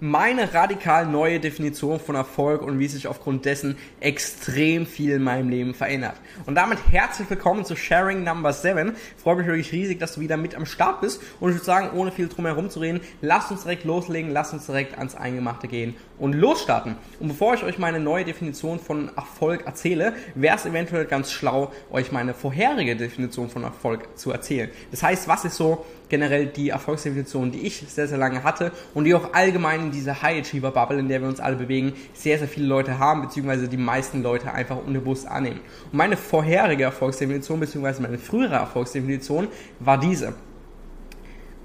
meine radikal neue Definition von Erfolg und wie sich aufgrund dessen extrem viel in meinem Leben verändert. Und damit herzlich willkommen zu Sharing Number 7. Ich freue mich wirklich riesig, dass du wieder mit am Start bist. Und ich würde sagen, ohne viel drum herum zu reden, lasst uns direkt loslegen, lasst uns direkt ans Eingemachte gehen und losstarten. Und bevor ich euch meine neue Definition von Erfolg erzähle, wäre es eventuell ganz schlau, euch meine vorherige Definition von Erfolg zu erzählen. Das heißt, was ist so generell die Erfolgsdefinition, die ich sehr, sehr lange hatte und die auch allgemein in dieser High Achiever Bubble, in der wir uns alle bewegen, sehr, sehr viele Leute haben, beziehungsweise die meisten Leute einfach unbewusst annehmen. Und meine vorherige Erfolgsdefinition, beziehungsweise meine frühere Erfolgsdefinition war diese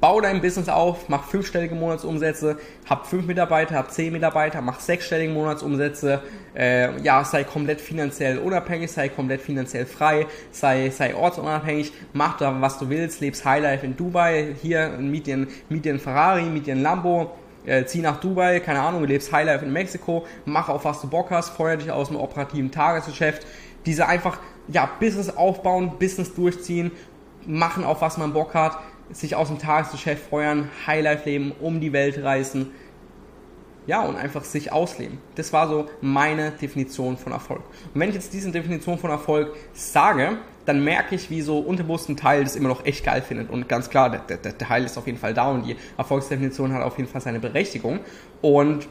bau dein Business auf, mach fünfstellige Monatsumsätze, hab fünf Mitarbeiter, hab zehn Mitarbeiter, mach sechsstellige Monatsumsätze, äh, ja, sei komplett finanziell unabhängig, sei komplett finanziell frei, sei, sei ortsunabhängig, mach da, was du willst, lebst Highlife in Dubai, hier, miet dir, miet dir einen Ferrari, miet dir einen Lambo, äh, zieh nach Dubai, keine Ahnung, lebst Highlife in Mexiko, mach auf was du Bock hast, feuer dich aus dem operativen Tagesgeschäft, diese einfach, ja, Business aufbauen, Business durchziehen, machen auf was man Bock hat, sich aus dem Tagesgeschäft feuern, Highlife leben, um die Welt reisen. Ja, und einfach sich ausleben. Das war so meine Definition von Erfolg. Und wenn ich jetzt diese Definition von Erfolg sage, dann merke ich, wie so unterbewusst ein Teil das immer noch echt geil findet. Und ganz klar, der, der, der Teil ist auf jeden Fall da und die Erfolgsdefinition hat auf jeden Fall seine Berechtigung. Und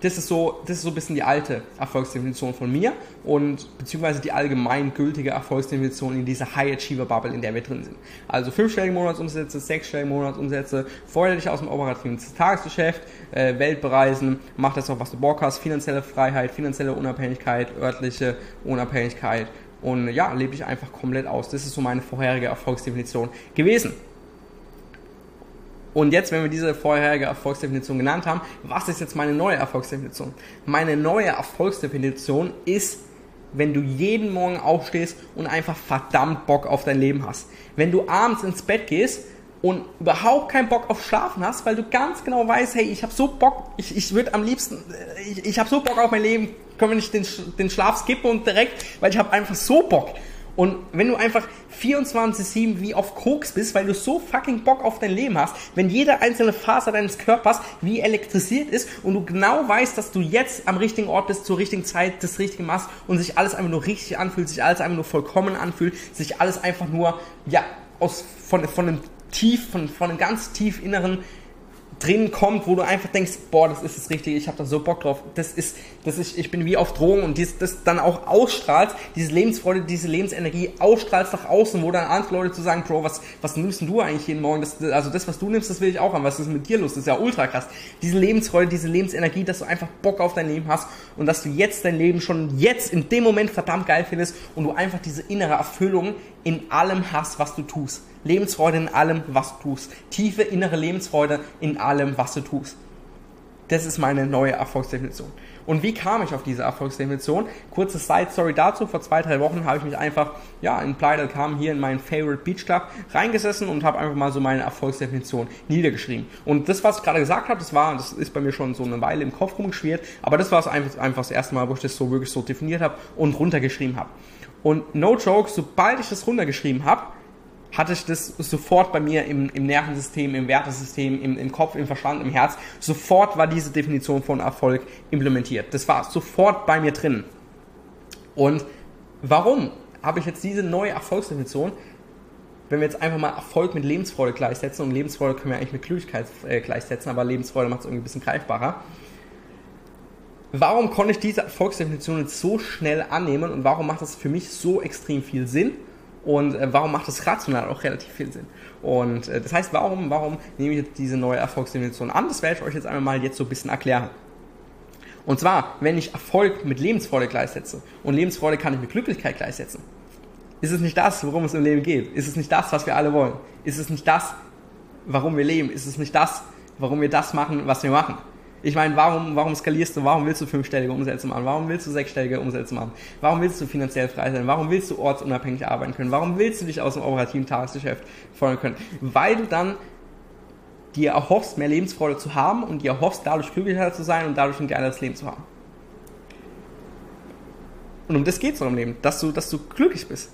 das ist so, das ist so ein bisschen die alte Erfolgsdefinition von mir und beziehungsweise die allgemein gültige Erfolgsdefinition in dieser High Achiever Bubble, in der wir drin sind. Also fünfstellige Monatsumsätze, sechsstellige Monatsumsätze, feuer dich aus dem operativen Tagesgeschäft, äh, Welt bereisen, mach das auch, was du Bock hast, finanzielle Freiheit, finanzielle Unabhängigkeit, örtliche Unabhängigkeit und ja, lebe dich einfach komplett aus. Das ist so meine vorherige Erfolgsdefinition gewesen. Und jetzt, wenn wir diese vorherige Erfolgsdefinition genannt haben, was ist jetzt meine neue Erfolgsdefinition? Meine neue Erfolgsdefinition ist, wenn du jeden Morgen aufstehst und einfach verdammt Bock auf dein Leben hast. Wenn du abends ins Bett gehst und überhaupt keinen Bock auf Schlafen hast, weil du ganz genau weißt, hey, ich habe so Bock, ich, ich würde am liebsten, ich, ich habe so Bock auf mein Leben, können wir nicht den, den Schlaf skippen und direkt, weil ich habe einfach so Bock. Und wenn du einfach 24-7 wie auf Koks bist, weil du so fucking Bock auf dein Leben hast, wenn jede einzelne Faser deines Körpers wie elektrisiert ist und du genau weißt, dass du jetzt am richtigen Ort bist, zur richtigen Zeit, das Richtige machst und sich alles einfach nur richtig anfühlt, sich alles einfach nur vollkommen anfühlt, sich alles einfach nur, ja, aus, von, von einem tief, von, von einem ganz tief inneren drin kommt, wo du einfach denkst, boah, das ist das Richtige, ich habe da so Bock drauf. Das ist, das ist, ich bin wie auf Drogen und dies, das dann auch ausstrahlt, diese Lebensfreude, diese Lebensenergie ausstrahlst nach außen, wo dann andere Leute zu sagen, Bro, was, was nimmst du eigentlich jeden Morgen? Das, also das, was du nimmst, das will ich auch haben. Was ist mit dir los? Das ist ja ultra krass. Diese Lebensfreude, diese Lebensenergie, dass du einfach Bock auf dein Leben hast und dass du jetzt dein Leben schon jetzt in dem Moment verdammt geil findest und du einfach diese innere Erfüllung in allem hast, was du tust. Lebensfreude in allem, was du tust. Tiefe innere Lebensfreude in allem, was du tust. Das ist meine neue Erfolgsdefinition. Und wie kam ich auf diese Erfolgsdefinition? Kurze Side-Story dazu. Vor zwei, drei Wochen habe ich mich einfach, ja, in Playa del Carmen hier in meinen Favorite Beach Club reingesessen und habe einfach mal so meine Erfolgsdefinition niedergeschrieben. Und das, was ich gerade gesagt habe, das war, das ist bei mir schon so eine Weile im Kopf rumgeschwirrt, aber das war es einfach, einfach das erste Mal, wo ich das so wirklich so definiert habe und runtergeschrieben habe. Und no joke, sobald ich das runtergeschrieben habe, hatte ich das sofort bei mir im, im Nervensystem, im Wertesystem, im, im Kopf, im Verstand, im Herz. Sofort war diese Definition von Erfolg implementiert. Das war sofort bei mir drin. Und warum habe ich jetzt diese neue Erfolgsdefinition? Wenn wir jetzt einfach mal Erfolg mit Lebensfreude gleichsetzen, und Lebensfreude können wir eigentlich mit Glücklichkeit äh, gleichsetzen, aber Lebensfreude macht es irgendwie ein bisschen greifbarer. Warum konnte ich diese Erfolgsdefinition jetzt so schnell annehmen und warum macht das für mich so extrem viel Sinn? Und äh, warum macht das rational auch relativ viel Sinn? Und äh, das heißt, warum, warum nehme ich jetzt diese neue Erfolgsdefinition an? Das werde ich euch jetzt einmal mal jetzt so ein bisschen erklären. Und zwar, wenn ich Erfolg mit Lebensfreude gleichsetze und Lebensfreude kann ich mit Glücklichkeit gleichsetzen, ist es nicht das, worum es im Leben geht? Ist es nicht das, was wir alle wollen? Ist es nicht das, warum wir leben? Ist es nicht das, warum wir das machen, was wir machen? Ich meine, warum, warum skalierst du, warum willst du fünfstellige Umsätze machen? Warum willst du sechsstellige Umsätze machen? Warum willst du finanziell frei sein? Warum willst du ortsunabhängig arbeiten können? Warum willst du dich aus dem operativen Tagesgeschäft fordern können? Weil du dann dir erhoffst, mehr Lebensfreude zu haben und dir erhoffst, dadurch glücklicher zu sein und dadurch ein geileres Leben zu haben. Und um das geht es im Leben, dass du, dass du glücklich bist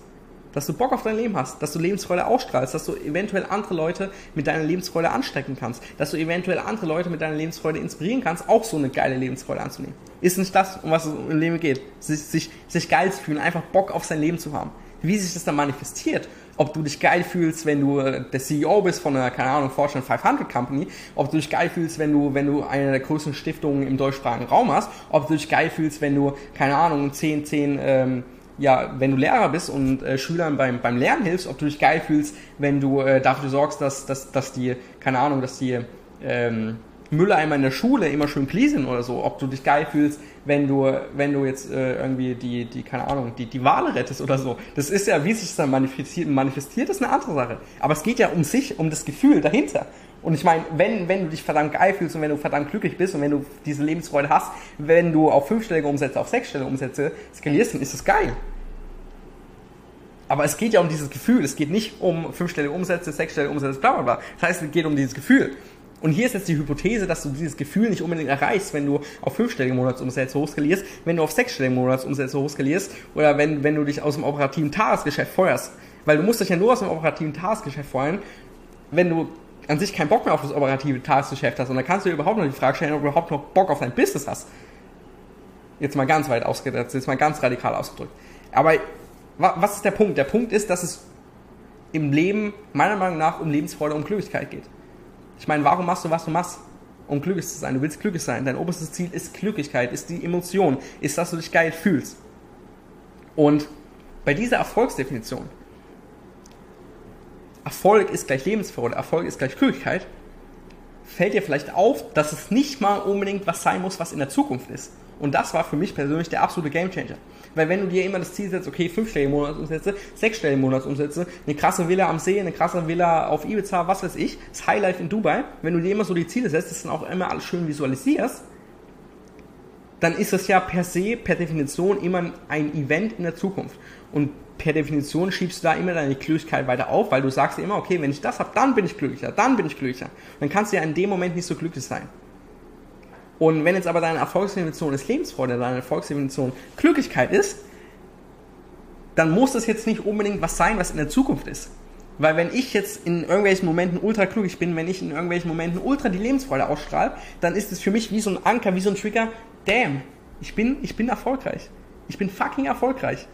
dass du Bock auf dein Leben hast, dass du Lebensfreude ausstrahlst, dass du eventuell andere Leute mit deiner Lebensfreude anstecken kannst, dass du eventuell andere Leute mit deiner Lebensfreude inspirieren kannst, auch so eine geile Lebensfreude anzunehmen. Ist nicht das, um was es im Leben geht. Sich, sich, sich geil zu fühlen, einfach Bock auf sein Leben zu haben. Wie sich das dann manifestiert, ob du dich geil fühlst, wenn du äh, der CEO bist von einer, keine Ahnung, Fortune 500 Company, ob du dich geil fühlst, wenn du, wenn du eine der größten Stiftungen im deutschsprachigen Raum hast, ob du dich geil fühlst, wenn du, keine Ahnung, 10, 10, ähm, ja, wenn du Lehrer bist und äh, Schülern beim, beim Lernen hilfst, ob du dich geil fühlst, wenn du äh, dafür sorgst, dass, dass, dass die, keine Ahnung, dass die ähm, Mülleimer in der Schule immer schön clean sind oder so, ob du dich geil fühlst, wenn du, wenn du jetzt äh, irgendwie die, die, keine Ahnung, die, die Wale rettest oder so. Das ist ja, wie sich das dann manifestiert, manifestiert, ist eine andere Sache. Aber es geht ja um sich, um das Gefühl dahinter. Und ich meine, wenn, wenn du dich verdammt geil fühlst und wenn du verdammt glücklich bist und wenn du diese Lebensfreude hast, wenn du auf fünfstellige Umsätze, auf sechsstellige Umsätze skalierst, dann ist das geil. Aber es geht ja um dieses Gefühl. Es geht nicht um fünfstellige Umsätze, sechsstellige Umsätze, bla bla bla. Das heißt, es geht um dieses Gefühl. Und hier ist jetzt die Hypothese, dass du dieses Gefühl nicht unbedingt erreichst, wenn du auf fünfstellige Monatsumsätze hochskalierst, wenn du auf sechsstellige Monatsumsätze hochskalierst oder wenn, wenn du dich aus dem operativen Tagesgeschäft feuerst. Weil du musst dich ja nur aus dem operativen Tagesgeschäft feuern, wenn du an sich keinen Bock mehr auf das operative Tagesgeschäft hast. Und dann kannst du dir überhaupt noch die Frage stellen, ob du überhaupt noch Bock auf dein Business hast. Jetzt mal ganz weit ausgedrückt, jetzt mal ganz radikal ausgedrückt. Aber was ist der Punkt? Der Punkt ist, dass es im Leben meiner Meinung nach um Lebensfreude, um Glücklichkeit geht. Ich meine, warum machst du, was du machst? Um glücklich zu sein. Du willst glücklich sein. Dein oberstes Ziel ist Glücklichkeit, ist die Emotion, ist, dass du dich geil fühlst. Und bei dieser Erfolgsdefinition, Erfolg ist gleich Lebensfreude, Erfolg ist gleich Glücklichkeit, fällt dir vielleicht auf, dass es nicht mal unbedingt was sein muss, was in der Zukunft ist. Und das war für mich persönlich der absolute Gamechanger. Weil wenn du dir immer das Ziel setzt, okay, fünfstellige Monatsumsätze, sechsstellige Monatsumsätze, eine krasse Villa am See, eine krasse Villa auf Ibiza, was weiß ich, das Highlife in Dubai, wenn du dir immer so die Ziele setzt, das dann auch immer alles schön visualisierst, dann ist das ja per se, per Definition immer ein Event in der Zukunft. Und per Definition schiebst du da immer deine Glücklichkeit weiter auf, weil du sagst dir immer, okay, wenn ich das habe, dann bin ich glücklicher, dann bin ich glücklicher. Dann kannst du ja in dem Moment nicht so glücklich sein. Und wenn jetzt aber deine Erfolgsdefinition ist Lebensfreude, deine Erfolgsdefinition Glücklichkeit ist, dann muss das jetzt nicht unbedingt was sein, was in der Zukunft ist. Weil wenn ich jetzt in irgendwelchen Momenten ultra glücklich bin, wenn ich in irgendwelchen Momenten ultra die Lebensfreude ausstrahle, dann ist es für mich wie so ein Anker, wie so ein Trigger. Damn, ich bin, ich bin erfolgreich. Ich bin fucking erfolgreich.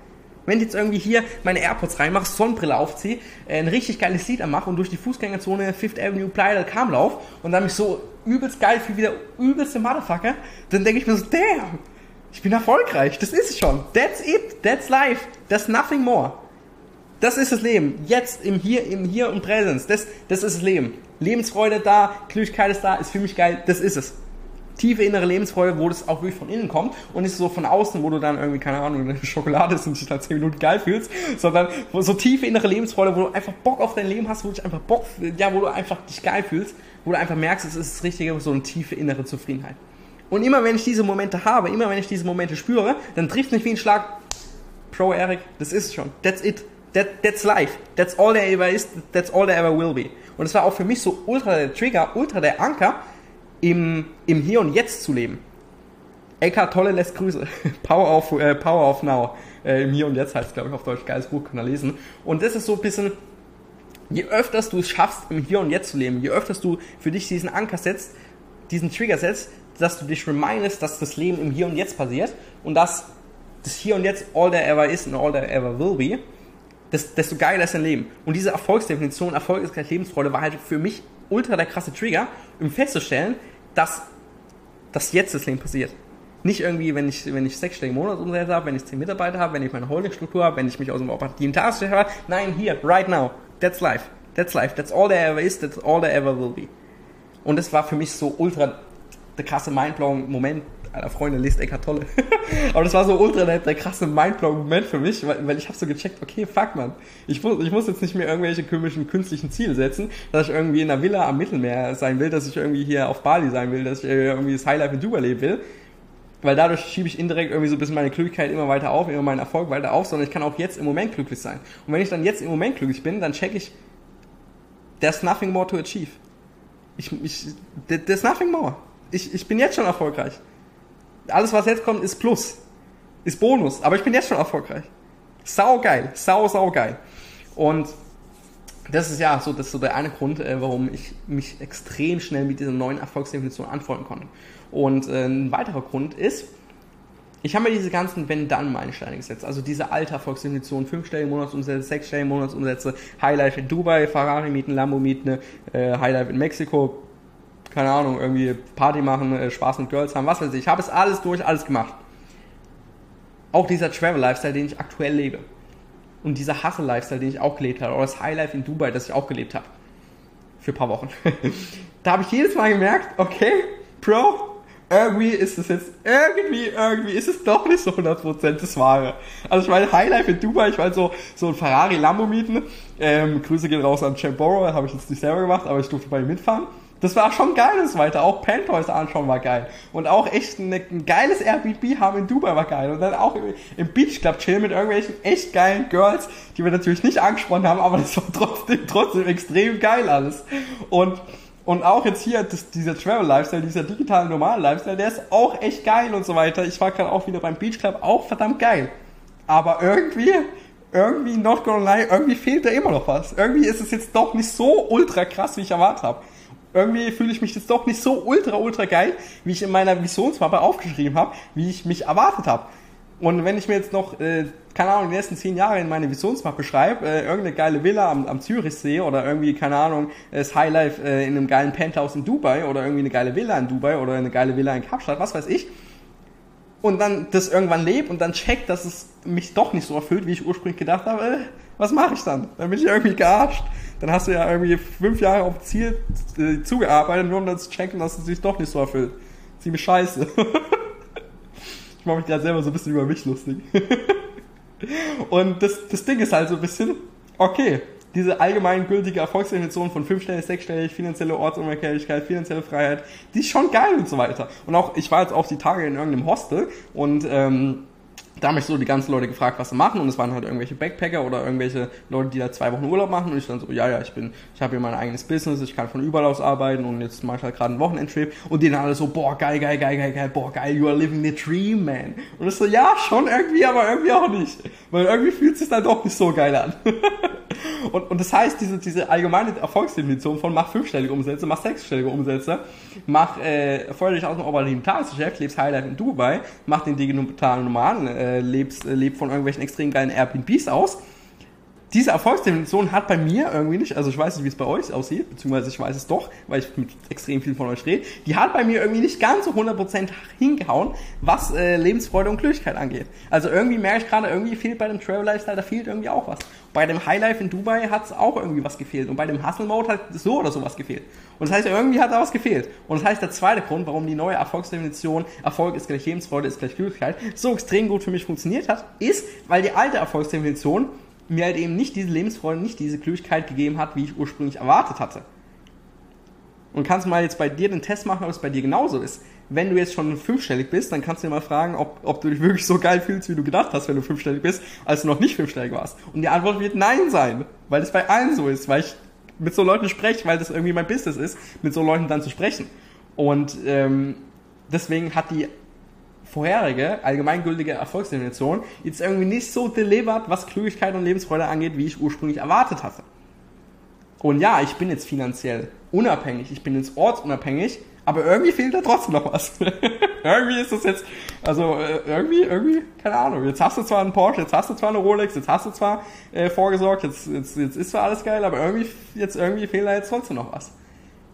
Wenn ich jetzt irgendwie hier meine AirPods reinmache, Sonnenbrille aufziehe, äh, ein richtig geiles Lied anmache und durch die Fußgängerzone Fifth Avenue Playa del Carmen laufe und dann mich so übelst geil fühle wie der übelste Motherfucker, dann denke ich mir so, damn, ich bin erfolgreich, das ist es schon. That's it, that's life, that's nothing more. Das ist das Leben. Jetzt im Hier, im Hier und Präsens. Das, das ist das Leben. Lebensfreude da, Glücklichkeit ist da, ist für mich geil, das ist es tiefe innere Lebensfreude, wo das auch wirklich von innen kommt und nicht so von außen, wo du dann irgendwie, keine Ahnung, eine Schokolade ist und dich dann 10 Minuten geil fühlst, sondern so tiefe innere Lebensfreude, wo du einfach Bock auf dein Leben hast, wo du dich einfach Bock, ja, wo du einfach dich geil fühlst, wo du einfach merkst, es ist das Richtige, so eine tiefe innere Zufriedenheit. Und immer wenn ich diese Momente habe, immer wenn ich diese Momente spüre, dann trifft mich wie ein Schlag, Pro Eric, das ist schon, that's it. That, that's life. That's all there ever is. That's all there ever will be. Und es war auch für mich so ultra der Trigger, ultra der Anker, im, im Hier und Jetzt zu leben. Eckhart Tolle lässt Grüße. Power of, äh, Power of Now. Äh, Im Hier und Jetzt heißt es, glaube ich, auf Deutsch. Geiles Buch, kann er lesen. Und das ist so ein bisschen, je öfter du es schaffst, im Hier und Jetzt zu leben, je öfter du für dich diesen Anker setzt, diesen Trigger setzt, dass du dich remindest, dass das Leben im Hier und Jetzt passiert und dass das Hier und Jetzt all there ever is and all there ever will be, desto geiler ist dein Leben. Und diese Erfolgsdefinition, Erfolg ist gleich Lebensfreude, war halt für mich ultra der krasse Trigger, um festzustellen, dass das jetzt das Leben passiert. Nicht irgendwie, wenn ich, wenn ich sechsstellige Monatsumsätze habe, wenn ich zehn Mitarbeiter habe, wenn ich meine Holdingstruktur habe, wenn ich mich aus dem operativen Task habe. Nein, hier, right now. That's life. That's life. That's all there ever is. That's all there ever will be. Und das war für mich so ultra der krasse mindblowing Moment, Alter, Freunde, lest Eckart Tolle. Aber das war so ultra der, der krasse Mindblowing-Moment für mich, weil, weil ich habe so gecheckt, okay, fuck man, ich muss, ich muss jetzt nicht mehr irgendwelche komischen künstlichen Ziele setzen, dass ich irgendwie in einer Villa am Mittelmeer sein will, dass ich irgendwie hier auf Bali sein will, dass ich irgendwie das Highlife in Dubai leben will. Weil dadurch schiebe ich indirekt irgendwie so ein bisschen meine Glücklichkeit immer weiter auf, immer meinen Erfolg weiter auf, sondern ich kann auch jetzt im Moment glücklich sein. Und wenn ich dann jetzt im Moment glücklich bin, dann check ich, there's nothing more to achieve. Ich, ich, there's nothing more. Ich, ich bin jetzt schon erfolgreich alles, was jetzt kommt, ist Plus. Ist Bonus. Aber ich bin jetzt schon erfolgreich. Sau geil, sau, sau geil. Und das ist ja so, das ist so der eine Grund, äh, warum ich mich extrem schnell mit dieser neuen Erfolgsdefinition anfreunden konnte. Und äh, ein weiterer Grund ist, ich habe mir diese ganzen Wenn-Dann-Meilensteine gesetzt. Also diese alte Erfolgsdefinition, 5-stellige Monatsumsätze, 6-stellige Monatsumsätze, Highlife in Dubai, Ferrari mieten, Lambo mieten, äh, Highlife in Mexiko, keine Ahnung, irgendwie Party machen, äh, Spaß mit Girls haben, was weiß ich. Ich habe es alles durch, alles gemacht. Auch dieser Travel-Lifestyle, den ich aktuell lebe. Und dieser Hustle-Lifestyle, den ich auch gelebt habe. Oder das Highlife in Dubai, das ich auch gelebt habe. Für ein paar Wochen. da habe ich jedes Mal gemerkt, okay, Bro, irgendwie ist es jetzt, irgendwie, irgendwie ist es doch nicht so 100% das Wahre. Also ich meine, Highlife in Dubai, ich meine so, so ein Ferrari Lambo mieten. Ähm, Grüße gehen raus an Champ Borrow, habe ich jetzt nicht selber gemacht, aber ich durfte bei ihm mitfahren. Das war schon geil und so weiter. Auch Penthäuser anschauen war geil. Und auch echt ein, ein geiles Airbnb haben in Dubai war geil. Und dann auch im, im Beach Club chillen mit irgendwelchen echt geilen Girls, die wir natürlich nicht angesprochen haben, aber das war trotzdem, trotzdem extrem geil alles. Und und auch jetzt hier, das, dieser Travel-Lifestyle, dieser digitale normale Lifestyle, der ist auch echt geil und so weiter. Ich war gerade auch wieder beim Beach Club, auch verdammt geil. Aber irgendwie, irgendwie, not gonna lie, irgendwie fehlt da immer noch was. Irgendwie ist es jetzt doch nicht so ultra krass, wie ich erwartet habe irgendwie fühle ich mich jetzt doch nicht so ultra, ultra geil, wie ich in meiner Visionsmappe aufgeschrieben habe, wie ich mich erwartet habe. Und wenn ich mir jetzt noch, äh, keine Ahnung, die nächsten zehn Jahre in meine Visionsmappe schreibe, äh, irgendeine geile Villa am, am Zürichsee oder irgendwie, keine Ahnung, das Highlife äh, in einem geilen Penthouse in Dubai oder irgendwie eine geile Villa in Dubai oder eine geile Villa in Kapstadt, was weiß ich, und dann das irgendwann lebt und dann checkt, dass es mich doch nicht so erfüllt, wie ich ursprünglich gedacht habe, äh, was mache ich dann? Dann bin ich irgendwie gearscht dann hast du ja irgendwie fünf Jahre auf Ziel äh, zugearbeitet, nur um dann zu checken, dass es sich doch nicht so erfüllt. Ziemlich scheiße. ich mache mich gerade selber so ein bisschen über mich lustig. Und das, das Ding ist halt so ein bisschen, okay, diese allgemeingültige Erfolgsdefinition von fünfstellig, sechsstellig, finanzielle Ortsunabhängigkeit, finanzielle Freiheit, die ist schon geil und so weiter. Und auch, ich war jetzt auch die Tage in irgendeinem Hostel und ähm, da haben mich so die ganzen Leute gefragt, was sie machen und es waren halt irgendwelche Backpacker oder irgendwelche Leute, die da zwei Wochen Urlaub machen und ich dann so, ja, ja, ich bin, ich habe hier mein eigenes Business, ich kann von überall aus arbeiten und jetzt mache ich halt gerade einen Wochenendtrip und die dann alle so, boah, geil, geil, geil, geil, geil, boah, geil, you are living the dream, man. Und ich so, ja, schon irgendwie, aber irgendwie auch nicht. Weil irgendwie fühlt es sich dann doch nicht so geil an. und, und das heißt, diese, diese allgemeine Erfolgsdefinition von mach fünfstellige Umsätze, mach sechsstellige Umsätze, mach, äh, feuer dich aus dem operativen Tagesgeschäft, lebst Highlife in Dubai, mach den digitalen Nomaden, äh, lebst, äh, lebt von irgendwelchen extrem geilen Airbnbs aus. Diese Erfolgsdefinition hat bei mir irgendwie nicht, also ich weiß nicht, wie es bei euch aussieht, beziehungsweise ich weiß es doch, weil ich mit extrem viel von euch rede, die hat bei mir irgendwie nicht ganz so 100% hingehauen, was äh, Lebensfreude und Glücklichkeit angeht. Also irgendwie merke ich gerade, irgendwie fehlt bei dem Travel Lifestyle, da fehlt irgendwie auch was. Bei dem Highlife in Dubai hat es auch irgendwie was gefehlt und bei dem Hustle Mode hat so oder so was gefehlt. Und das heißt, irgendwie hat da was gefehlt. Und das heißt, der zweite Grund, warum die neue Erfolgsdefinition Erfolg ist gleich Lebensfreude ist gleich Glücklichkeit so extrem gut für mich funktioniert hat, ist, weil die alte Erfolgsdefinition mir halt eben nicht diese Lebensfreude, nicht diese Glücklichkeit gegeben hat, wie ich ursprünglich erwartet hatte. Und kannst mal jetzt bei dir den Test machen, ob es bei dir genauso ist. Wenn du jetzt schon fünfstellig bist, dann kannst du dir mal fragen, ob, ob du dich wirklich so geil fühlst, wie du gedacht hast, wenn du fünfstellig bist, als du noch nicht fünfstellig warst. Und die Antwort wird Nein sein, weil es bei allen so ist, weil ich mit so Leuten spreche, weil das irgendwie mein Business ist, mit so Leuten dann zu sprechen. Und ähm, deswegen hat die vorherige allgemeingültige Erfolgsdefinition jetzt irgendwie nicht so delivered, was Klügigkeit und Lebensfreude angeht, wie ich ursprünglich erwartet hatte. Und ja, ich bin jetzt finanziell unabhängig, ich bin jetzt ortsunabhängig, aber irgendwie fehlt da trotzdem noch was. irgendwie ist das jetzt, also äh, irgendwie, irgendwie, keine Ahnung. Jetzt hast du zwar einen Porsche, jetzt hast du zwar eine Rolex, jetzt hast du zwar äh, vorgesorgt, jetzt, jetzt, jetzt ist zwar alles geil, aber irgendwie, jetzt irgendwie fehlt da jetzt trotzdem noch was.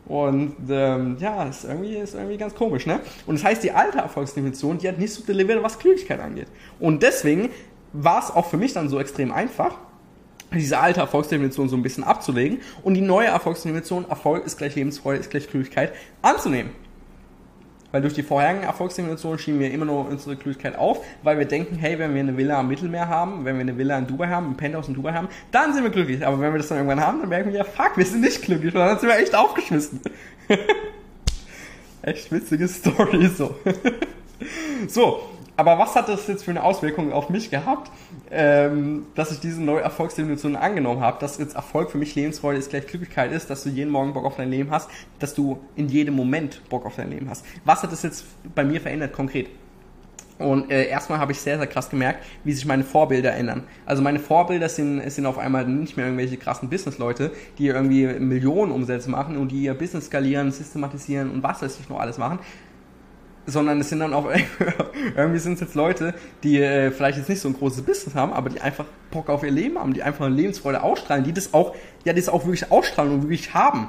Und ähm, ja, ist irgendwie, ist irgendwie ganz komisch, ne? Und das heißt, die alte Erfolgsdefinition, die hat nicht so delivered, was Klügigkeit angeht. Und deswegen war es auch für mich dann so extrem einfach, diese alte Erfolgsdefinition so ein bisschen abzulegen und die neue Erfolgsdefinition, Erfolg ist gleich Lebensfreude, ist gleich Klügigkeit, anzunehmen. Weil durch die vorherigen Erfolgsdefinitionen schieben wir immer nur unsere Glücklichkeit auf, weil wir denken, hey, wenn wir eine Villa am Mittelmeer haben, wenn wir eine Villa in Dubai haben, ein Penthouse in Dubai haben, dann sind wir glücklich. Aber wenn wir das dann irgendwann haben, dann merken wir, ja, fuck, wir sind nicht glücklich, weil dann sind wir echt aufgeschmissen. echt witzige Story, so. so, aber was hat das jetzt für eine Auswirkung auf mich gehabt, ähm, dass ich diese neue Erfolgsdefinition angenommen habe, dass jetzt Erfolg für mich Lebensfreude ist gleich Glücklichkeit ist, dass du jeden Morgen Bock auf dein Leben hast, dass du in jedem Moment Bock auf dein Leben hast. Was hat das jetzt bei mir verändert konkret? Und äh, erstmal habe ich sehr, sehr krass gemerkt, wie sich meine Vorbilder ändern. Also meine Vorbilder sind, sind auf einmal nicht mehr irgendwelche krassen Businessleute, die irgendwie Millionen Umsätze machen und die ihr Business skalieren, systematisieren und was weiß ich noch alles machen. Sondern es sind dann auch irgendwie sind es jetzt Leute, die äh, vielleicht jetzt nicht so ein großes Business haben, aber die einfach Bock auf ihr Leben haben, die einfach eine Lebensfreude ausstrahlen, die das auch, ja, das auch wirklich ausstrahlen und wirklich haben.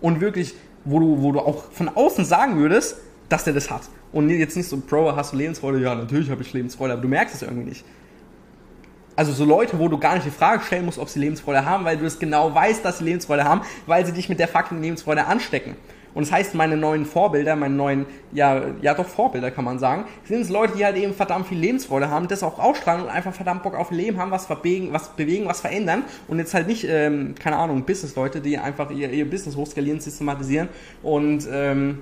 Und wirklich, wo du, wo du auch von außen sagen würdest, dass der das hat. Und jetzt nicht so, Bro, hast du Lebensfreude? Ja, natürlich habe ich Lebensfreude, aber du merkst es irgendwie nicht. Also so Leute, wo du gar nicht die Frage stellen musst, ob sie Lebensfreude haben, weil du es genau weißt, dass sie Lebensfreude haben, weil sie dich mit der fucking Lebensfreude anstecken. Und das heißt, meine neuen Vorbilder, meine neuen, ja, ja doch Vorbilder kann man sagen, sind es Leute, die halt eben verdammt viel Lebensfreude haben, das auch ausstrahlen und einfach verdammt Bock auf Leben haben, was verbewegen, was bewegen, was verändern und jetzt halt nicht, ähm, keine Ahnung, Business-Leute, die einfach ihr, ihr Business hochskalieren, systematisieren und ähm,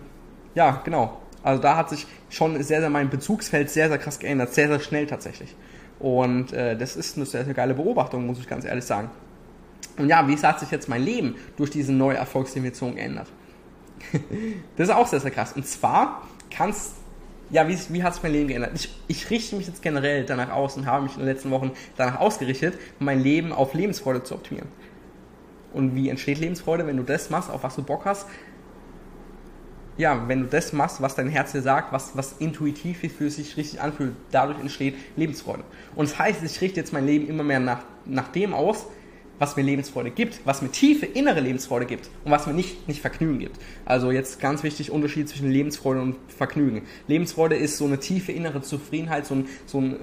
ja, genau, also da hat sich schon sehr, sehr mein Bezugsfeld sehr, sehr krass geändert, sehr, sehr schnell tatsächlich. Und äh, das ist eine sehr, sehr geile Beobachtung, muss ich ganz ehrlich sagen. Und ja, wie hat sich jetzt mein Leben durch diese neue Erfolgsdefinition geändert? das ist auch sehr, sehr krass. Und zwar kannst ja, wie, wie hat sich mein Leben geändert? Ich, ich richte mich jetzt generell danach aus und habe mich in den letzten Wochen danach ausgerichtet, mein Leben auf Lebensfreude zu optimieren. Und wie entsteht Lebensfreude, wenn du das machst, auf was du Bock hast? ja, wenn du das machst, was dein Herz dir sagt, was, was intuitiv für sich richtig anfühlt, dadurch entsteht Lebensfreude. Und das heißt, ich richte jetzt mein Leben immer mehr nach, nach dem aus, was mir Lebensfreude gibt, was mir tiefe innere Lebensfreude gibt und was mir nicht, nicht Vergnügen gibt. Also jetzt ganz wichtig, Unterschied zwischen Lebensfreude und Vergnügen. Lebensfreude ist so eine tiefe innere Zufriedenheit, so ein, so ein,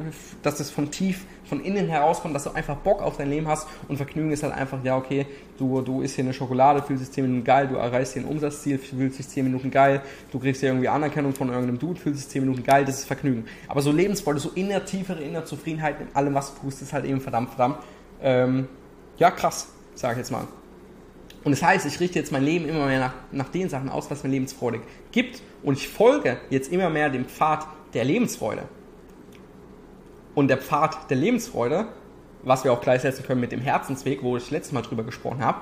dass es von tief, von innen herauskommt, dass du einfach Bock auf dein Leben hast und Vergnügen ist halt einfach, ja okay, du, du isst hier eine Schokolade, fühlst dich 10 Minuten geil, du erreichst hier ein Umsatzziel, fühlst dich 10 Minuten geil, du kriegst hier irgendwie Anerkennung von irgendeinem Dude, fühlst dich 10 Minuten geil, das ist Vergnügen. Aber so Lebensfreude, so inner, tiefere innere Zufriedenheit in allem, was du tust, ist halt eben verdammt, verdammt, ähm, ja, krass, sage ich jetzt mal. Und das heißt, ich richte jetzt mein Leben immer mehr nach, nach den Sachen aus, was mir Lebensfreude gibt. Und ich folge jetzt immer mehr dem Pfad der Lebensfreude. Und der Pfad der Lebensfreude, was wir auch gleichsetzen können mit dem Herzensweg, wo ich letztes Mal drüber gesprochen habe,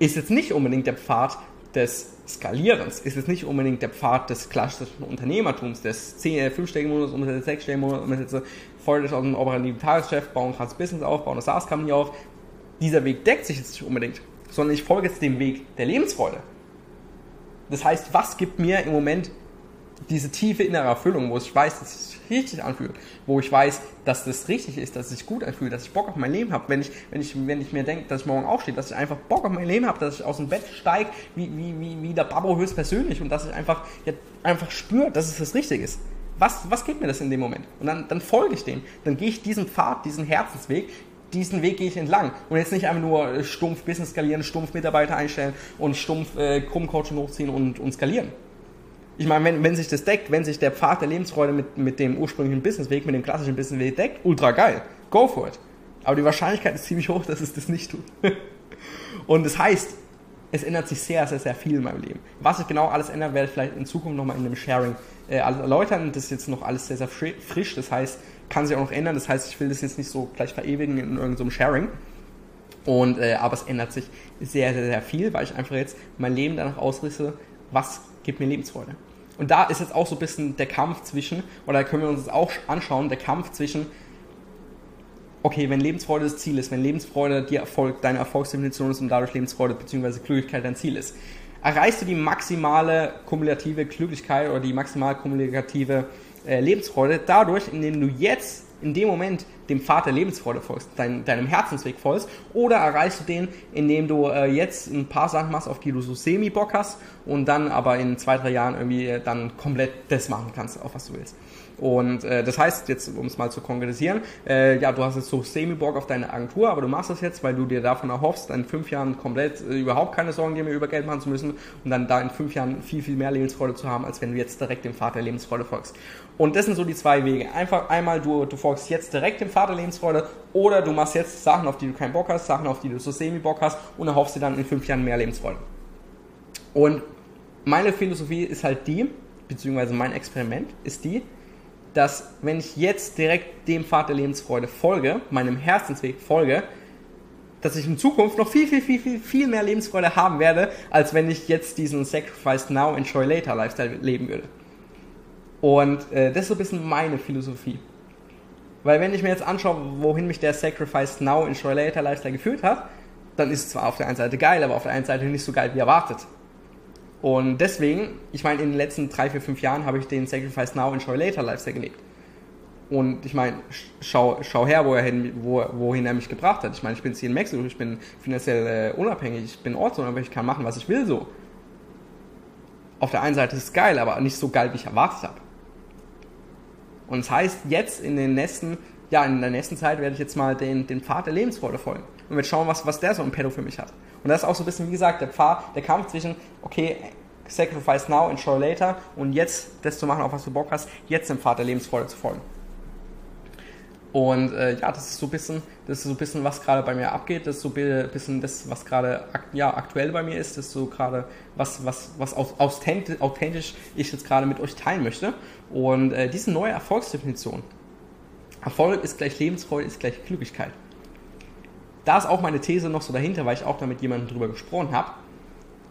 ist jetzt nicht unbedingt der Pfad des Skalierens, ist jetzt nicht unbedingt der Pfad des klassischen Unternehmertums, des 10, 5-stelligen Monats, Umsätze, 6-stelligen Monats, Umsätze, folgt aus dem operativen bauen ein krasses Business auf, bauen eine SaaS-Company auf. Dieser Weg deckt sich jetzt nicht unbedingt, sondern ich folge jetzt dem Weg der Lebensfreude. Das heißt, was gibt mir im Moment diese tiefe innere Erfüllung, wo ich weiß, dass es sich richtig anfühlt, wo ich weiß, dass das richtig ist, dass es sich gut anfühlt, dass ich Bock auf mein Leben habe, wenn ich, wenn ich, wenn ich mir denke, dass ich morgen aufstehe, dass ich einfach Bock auf mein Leben habe, dass ich aus dem Bett steige, wie, wie, wie, wie der Babbo höchstpersönlich und dass ich einfach, ja, einfach spüre, dass es das Richtige ist was, was gibt mir das in dem Moment? Und dann, dann folge ich dem. Dann gehe ich diesen Pfad, diesen Herzensweg, diesen Weg gehe ich entlang. Und jetzt nicht einfach nur äh, stumpf Business skalieren, stumpf Mitarbeiter einstellen und stumpf äh, Krummcoaching hochziehen und, und skalieren. Ich meine, wenn, wenn sich das deckt, wenn sich der Pfad der Lebensfreude mit, mit dem ursprünglichen Businessweg, mit dem klassischen Businessweg deckt, ultra geil. Go for it. Aber die Wahrscheinlichkeit ist ziemlich hoch, dass es das nicht tut. und das heißt, es ändert sich sehr, sehr, sehr viel in meinem Leben. Was sich genau alles ändert, werde ich vielleicht in Zukunft nochmal in einem Sharing äh, erläutern. Das ist jetzt noch alles sehr, sehr frisch. Das heißt, kann sich auch noch ändern. Das heißt, ich will das jetzt nicht so gleich verewigen in irgendeinem Sharing. Und, äh, aber es ändert sich sehr, sehr, sehr viel, weil ich einfach jetzt mein Leben danach ausrisse, was gibt mir Lebensfreude. Und da ist jetzt auch so ein bisschen der Kampf zwischen, oder können wir uns das auch anschauen, der Kampf zwischen, okay, wenn Lebensfreude das Ziel ist, wenn Lebensfreude die Erfolg, deine Erfolgsdefinition ist und dadurch Lebensfreude bzw. Glücklichkeit dein Ziel ist, erreichst du die maximale kumulative Glücklichkeit oder die maximal kumulative äh, Lebensfreude dadurch, indem du jetzt in dem Moment dem Pfad der Lebensfreude folgst, dein, deinem Herzensweg folgst, oder erreichst du den, indem du äh, jetzt ein paar Sachen machst, auf die du so semi-Bock hast und dann aber in zwei, drei Jahren irgendwie dann komplett das machen kannst, auf was du willst. Und äh, das heißt, jetzt um es mal zu konkretisieren, äh, ja, du hast jetzt so semi-Bock auf deine Agentur, aber du machst das jetzt, weil du dir davon erhoffst, in fünf Jahren komplett äh, überhaupt keine Sorgen dir mehr über Geld machen zu müssen und dann da in fünf Jahren viel, viel mehr Lebensfreude zu haben, als wenn du jetzt direkt dem Vater Lebensfreude folgst. Und das sind so die zwei Wege. Einfach einmal, du, du folgst jetzt direkt dem Vater Lebensfreude oder du machst jetzt Sachen, auf die du keinen Bock hast, Sachen, auf die du so semi-Bock hast und erhoffst dir dann in fünf Jahren mehr Lebensfreude. Und meine Philosophie ist halt die, beziehungsweise mein Experiment ist die, dass wenn ich jetzt direkt dem Pfad der Lebensfreude folge, meinem Herzensweg folge, dass ich in Zukunft noch viel, viel, viel, viel, viel mehr Lebensfreude haben werde, als wenn ich jetzt diesen Sacrifice Now, Enjoy Later Lifestyle leben würde. Und äh, das ist so ein bisschen meine Philosophie. Weil wenn ich mir jetzt anschaue, wohin mich der Sacrifice Now Enjoy Later Lifestyle geführt hat, dann ist es zwar auf der einen Seite geil, aber auf der einen Seite nicht so geil wie erwartet. Und deswegen, ich meine, in den letzten drei, vier, fünf Jahren habe ich den Sacrifice Now Enjoy Later Lifestyle gelebt. Und ich meine, schau, schau her, wo er hin, wo, wohin er mich gebracht hat. Ich meine, ich bin jetzt hier in Mexiko, ich bin finanziell äh, unabhängig, ich bin ortsunabhängig, ich kann machen, was ich will so. Auf der einen Seite ist es geil, aber nicht so geil, wie ich erwartet habe. Und das heißt, jetzt in den nächsten, ja, in der nächsten Zeit werde ich jetzt mal den, den Pfad der Lebensfreude folgen. Und werde schauen, was, was der so im Pedo für mich hat. Und das ist auch so ein bisschen, wie gesagt, der Pfad, der Kampf zwischen, okay, sacrifice now, enjoy later und jetzt das zu machen, auf was du Bock hast, jetzt dem Pfad der Lebensfreude zu folgen. Und äh, ja, das ist so ein bisschen, das ist so ein bisschen, was gerade bei mir abgeht, das ist so ein bisschen das, was gerade ja, aktuell bei mir ist, das ist so gerade was, was, was authentisch, authentisch ich jetzt gerade mit euch teilen möchte. Und äh, diese neue Erfolgsdefinition. Erfolg ist gleich Lebensfreude, ist gleich Glücklichkeit. Da ist auch meine These noch so dahinter, weil ich auch da mit jemandem drüber gesprochen habe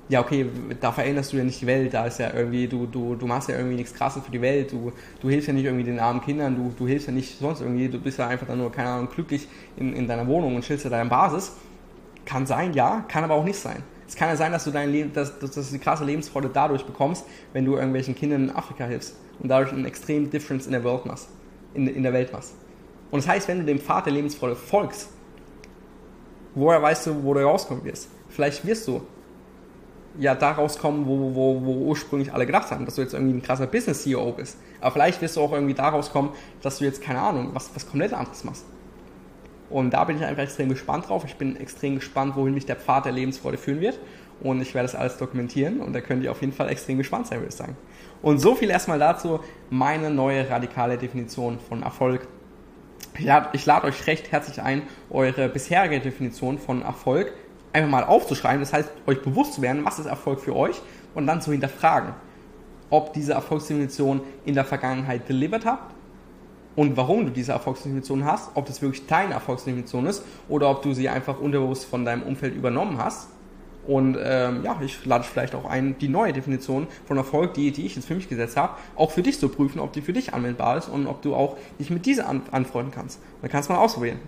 ja, okay, da veränderst du ja nicht die Welt, da ist ja irgendwie, du, du, du machst ja irgendwie nichts krasses für die Welt, du, du hilfst ja nicht irgendwie den armen Kindern, du, du hilfst ja nicht sonst irgendwie, du bist ja einfach dann nur, keine Ahnung, glücklich in, in deiner Wohnung und chillst ja deine Basis. Kann sein, ja, kann aber auch nicht sein. Es kann ja sein, dass du dein Leben, dass, dass du die krasse Lebensfreude dadurch bekommst, wenn du irgendwelchen Kindern in Afrika hilfst und dadurch einen extremen Difference in der Welt machst, in, in der Welt machst. Und das heißt, wenn du dem Pfad der Lebensfreude folgst, woher weißt du, wo du rauskommen wirst? Vielleicht wirst du ja da rauskommen, wo, wo, wo ursprünglich alle gedacht haben, dass du jetzt irgendwie ein krasser Business-CEO bist. Aber vielleicht wirst du auch irgendwie da rauskommen, dass du jetzt, keine Ahnung, was, was komplett anderes machst. Und da bin ich einfach extrem gespannt drauf. Ich bin extrem gespannt, wohin mich der Pfad der Lebensfreude führen wird. Und ich werde das alles dokumentieren und da könnt ihr auf jeden Fall extrem gespannt sein, würde ich sagen. Und so viel erstmal dazu, meine neue radikale Definition von Erfolg. Ich lade, euch recht herzlich ein, eure bisherige Definition von Erfolg einfach mal aufzuschreiben, das heißt, euch bewusst zu werden, was ist Erfolg für euch und dann zu hinterfragen, ob diese Erfolgsdefinition in der Vergangenheit delivered habt und warum du diese Erfolgsdefinition hast, ob das wirklich deine Erfolgsdefinition ist oder ob du sie einfach unterbewusst von deinem Umfeld übernommen hast. Und ähm, ja, ich lade vielleicht auch ein, die neue Definition von Erfolg, die, die ich jetzt für mich gesetzt habe, auch für dich zu prüfen, ob die für dich anwendbar ist und ob du auch dich mit dieser an anfreunden kannst. Dann kannst du mal ausprobieren.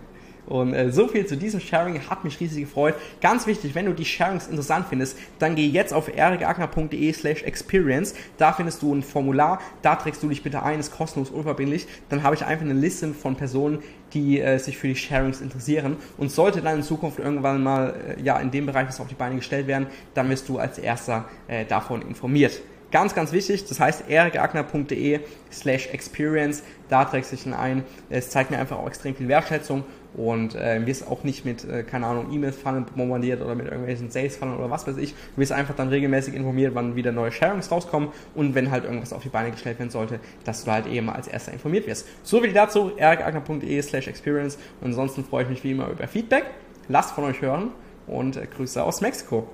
Und äh, so viel zu diesem Sharing, hat mich riesig gefreut. Ganz wichtig, wenn du die Sharings interessant findest, dann geh jetzt auf erikagner.de slash experience. Da findest du ein Formular, da trägst du dich bitte ein, ist kostenlos, unverbindlich. Dann habe ich einfach eine Liste von Personen, die äh, sich für die Sharings interessieren. Und sollte dann in Zukunft irgendwann mal äh, ja in dem Bereich was auf die Beine gestellt werden, dann wirst du als erster äh, davon informiert. Ganz, ganz wichtig, das heißt erikagner.de slash experience, da trägst du dich ein. Es zeigt mir einfach auch extrem viel Wertschätzung und äh, wirst auch nicht mit, äh, keine Ahnung, E-Mail-Funnel bombardiert oder mit irgendwelchen Sales-Funnel oder was weiß ich. Du wirst einfach dann regelmäßig informiert, wann wieder neue Sharings rauskommen und wenn halt irgendwas auf die Beine gestellt werden sollte, dass du halt eben als erster informiert wirst. So viel dazu, erikagner.de slash experience und ansonsten freue ich mich wie immer über Feedback. Lasst von euch hören und äh, Grüße aus Mexiko.